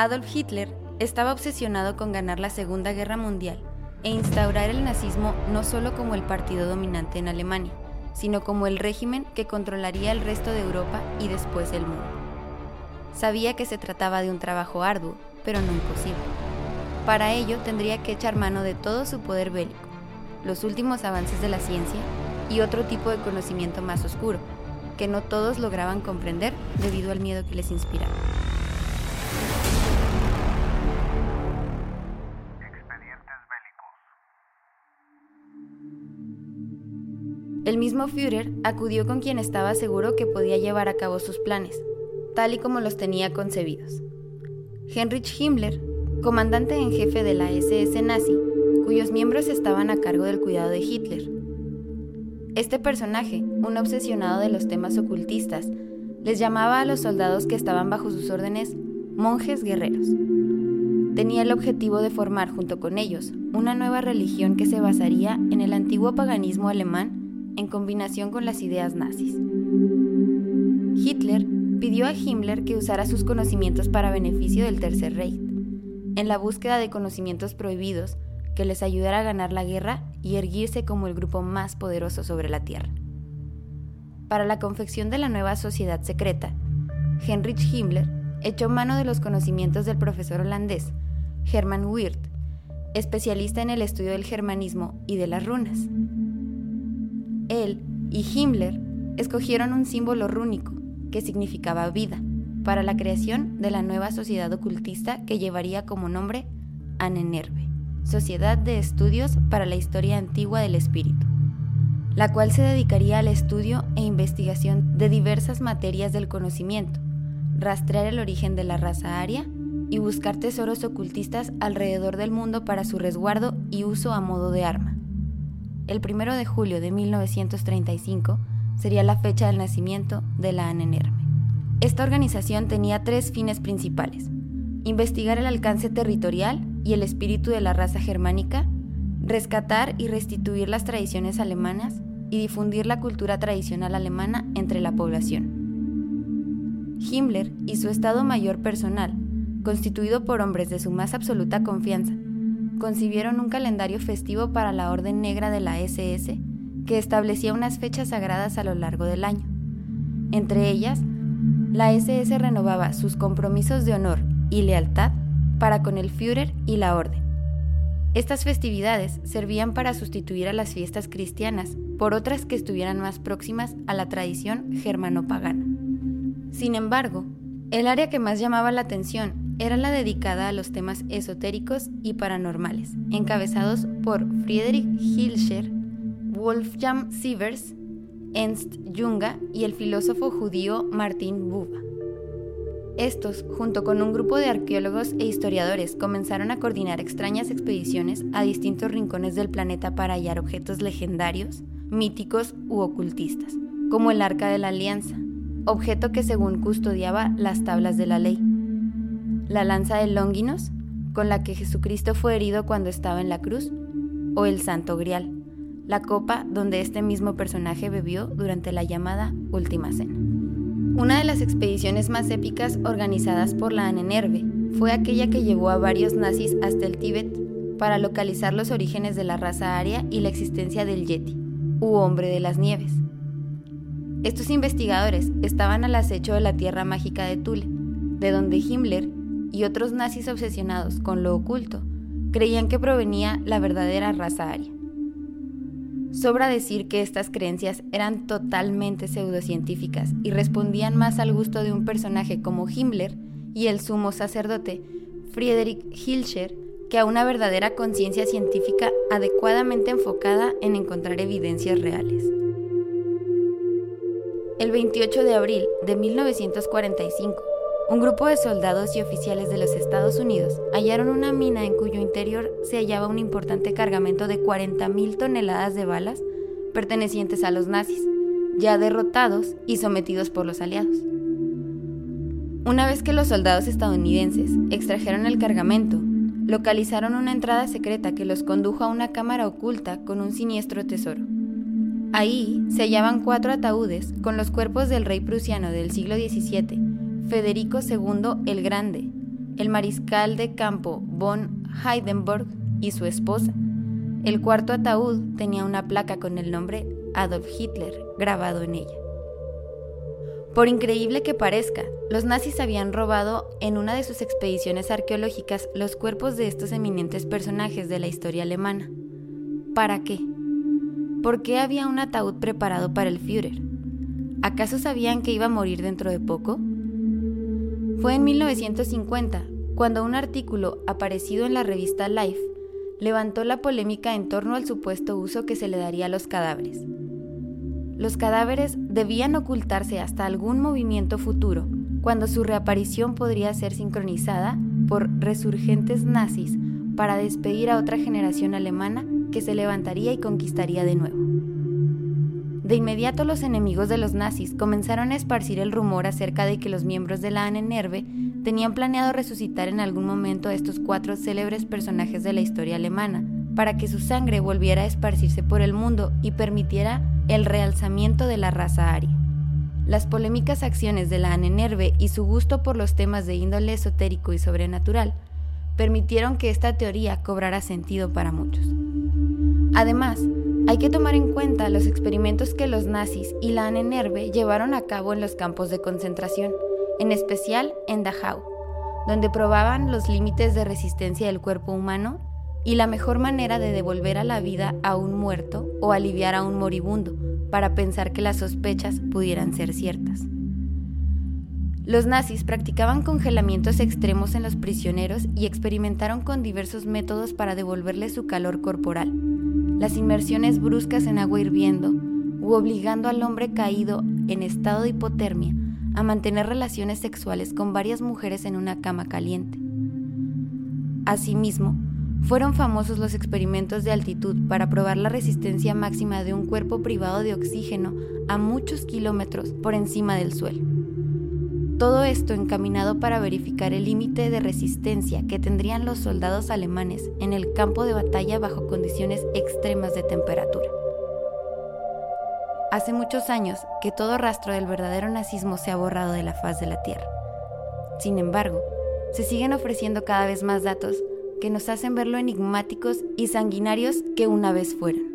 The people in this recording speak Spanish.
Adolf Hitler estaba obsesionado con ganar la Segunda Guerra Mundial e instaurar el nazismo no solo como el partido dominante en Alemania, sino como el régimen que controlaría el resto de Europa y después el mundo. Sabía que se trataba de un trabajo arduo, pero no imposible. Para ello tendría que echar mano de todo su poder bélico, los últimos avances de la ciencia y otro tipo de conocimiento más oscuro, que no todos lograban comprender debido al miedo que les inspiraba. El mismo Führer acudió con quien estaba seguro que podía llevar a cabo sus planes, tal y como los tenía concebidos. Heinrich Himmler, comandante en jefe de la SS nazi, cuyos miembros estaban a cargo del cuidado de Hitler. Este personaje, un obsesionado de los temas ocultistas, les llamaba a los soldados que estaban bajo sus órdenes monjes guerreros. Tenía el objetivo de formar junto con ellos una nueva religión que se basaría en el antiguo paganismo alemán en combinación con las ideas nazis. Hitler pidió a Himmler que usara sus conocimientos para beneficio del Tercer Reich, en la búsqueda de conocimientos prohibidos que les ayudara a ganar la guerra y erguirse como el grupo más poderoso sobre la Tierra. Para la confección de la nueva sociedad secreta, Heinrich Himmler echó mano de los conocimientos del profesor holandés Hermann Wirth, especialista en el estudio del germanismo y de las runas. Él y Himmler escogieron un símbolo rúnico que significaba vida, para la creación de la nueva sociedad ocultista que llevaría como nombre Anenerve, Sociedad de Estudios para la Historia Antigua del Espíritu, la cual se dedicaría al estudio e investigación de diversas materias del conocimiento, rastrear el origen de la raza aria y buscar tesoros ocultistas alrededor del mundo para su resguardo y uso a modo de arma. El 1 de julio de 1935 sería la fecha del nacimiento de la ANENERME. Esta organización tenía tres fines principales. Investigar el alcance territorial y el espíritu de la raza germánica, rescatar y restituir las tradiciones alemanas y difundir la cultura tradicional alemana entre la población. Himmler y su Estado Mayor personal, constituido por hombres de su más absoluta confianza, concibieron un calendario festivo para la Orden Negra de la SS que establecía unas fechas sagradas a lo largo del año. Entre ellas, la SS renovaba sus compromisos de honor y lealtad para con el Führer y la Orden. Estas festividades servían para sustituir a las fiestas cristianas por otras que estuvieran más próximas a la tradición germano-pagana. Sin embargo, el área que más llamaba la atención era la dedicada a los temas esotéricos y paranormales, encabezados por Friedrich Hilscher Wolfgang Sievers, Ernst Junga y el filósofo judío Martin Buber. Estos, junto con un grupo de arqueólogos e historiadores, comenzaron a coordinar extrañas expediciones a distintos rincones del planeta para hallar objetos legendarios, míticos u ocultistas, como el Arca de la Alianza, objeto que según custodiaba las tablas de la ley, la lanza de Longinos, con la que Jesucristo fue herido cuando estaba en la cruz, o el Santo Grial, la copa donde este mismo personaje bebió durante la llamada Última Cena. Una de las expediciones más épicas organizadas por la Anenerve fue aquella que llevó a varios nazis hasta el Tíbet para localizar los orígenes de la raza aria y la existencia del Yeti, u hombre de las nieves. Estos investigadores estaban al acecho de la tierra mágica de Tule, de donde Himmler y otros nazis obsesionados con lo oculto creían que provenía la verdadera raza aria. Sobra decir que estas creencias eran totalmente pseudocientíficas y respondían más al gusto de un personaje como Himmler y el sumo sacerdote Friedrich Hilscher que a una verdadera conciencia científica adecuadamente enfocada en encontrar evidencias reales. El 28 de abril de 1945, un grupo de soldados y oficiales de los Estados Unidos hallaron una mina en cuyo interior se hallaba un importante cargamento de 40.000 toneladas de balas pertenecientes a los nazis, ya derrotados y sometidos por los aliados. Una vez que los soldados estadounidenses extrajeron el cargamento, localizaron una entrada secreta que los condujo a una cámara oculta con un siniestro tesoro. Ahí se hallaban cuatro ataúdes con los cuerpos del rey prusiano del siglo XVII Federico II el Grande, el mariscal de campo von Heidenberg y su esposa. El cuarto ataúd tenía una placa con el nombre Adolf Hitler grabado en ella. Por increíble que parezca, los nazis habían robado en una de sus expediciones arqueológicas los cuerpos de estos eminentes personajes de la historia alemana. ¿Para qué? ¿Por qué había un ataúd preparado para el Führer? ¿Acaso sabían que iba a morir dentro de poco? Fue en 1950 cuando un artículo aparecido en la revista Life levantó la polémica en torno al supuesto uso que se le daría a los cadáveres. Los cadáveres debían ocultarse hasta algún movimiento futuro, cuando su reaparición podría ser sincronizada por resurgentes nazis para despedir a otra generación alemana que se levantaría y conquistaría de nuevo. De inmediato los enemigos de los nazis comenzaron a esparcir el rumor acerca de que los miembros de la Annenerve tenían planeado resucitar en algún momento a estos cuatro célebres personajes de la historia alemana, para que su sangre volviera a esparcirse por el mundo y permitiera el realzamiento de la raza aria. Las polémicas acciones de la Annenerve y su gusto por los temas de índole esotérico y sobrenatural permitieron que esta teoría cobrara sentido para muchos. Además, hay que tomar en cuenta los experimentos que los nazis y la Annenerve llevaron a cabo en los campos de concentración, en especial en Dachau, donde probaban los límites de resistencia del cuerpo humano y la mejor manera de devolver a la vida a un muerto o aliviar a un moribundo, para pensar que las sospechas pudieran ser ciertas. Los nazis practicaban congelamientos extremos en los prisioneros y experimentaron con diversos métodos para devolverles su calor corporal, las inmersiones bruscas en agua hirviendo u obligando al hombre caído en estado de hipotermia a mantener relaciones sexuales con varias mujeres en una cama caliente. Asimismo, fueron famosos los experimentos de altitud para probar la resistencia máxima de un cuerpo privado de oxígeno a muchos kilómetros por encima del suelo. Todo esto encaminado para verificar el límite de resistencia que tendrían los soldados alemanes en el campo de batalla bajo condiciones extremas de temperatura. Hace muchos años que todo rastro del verdadero nazismo se ha borrado de la faz de la Tierra. Sin embargo, se siguen ofreciendo cada vez más datos que nos hacen ver lo enigmáticos y sanguinarios que una vez fueron.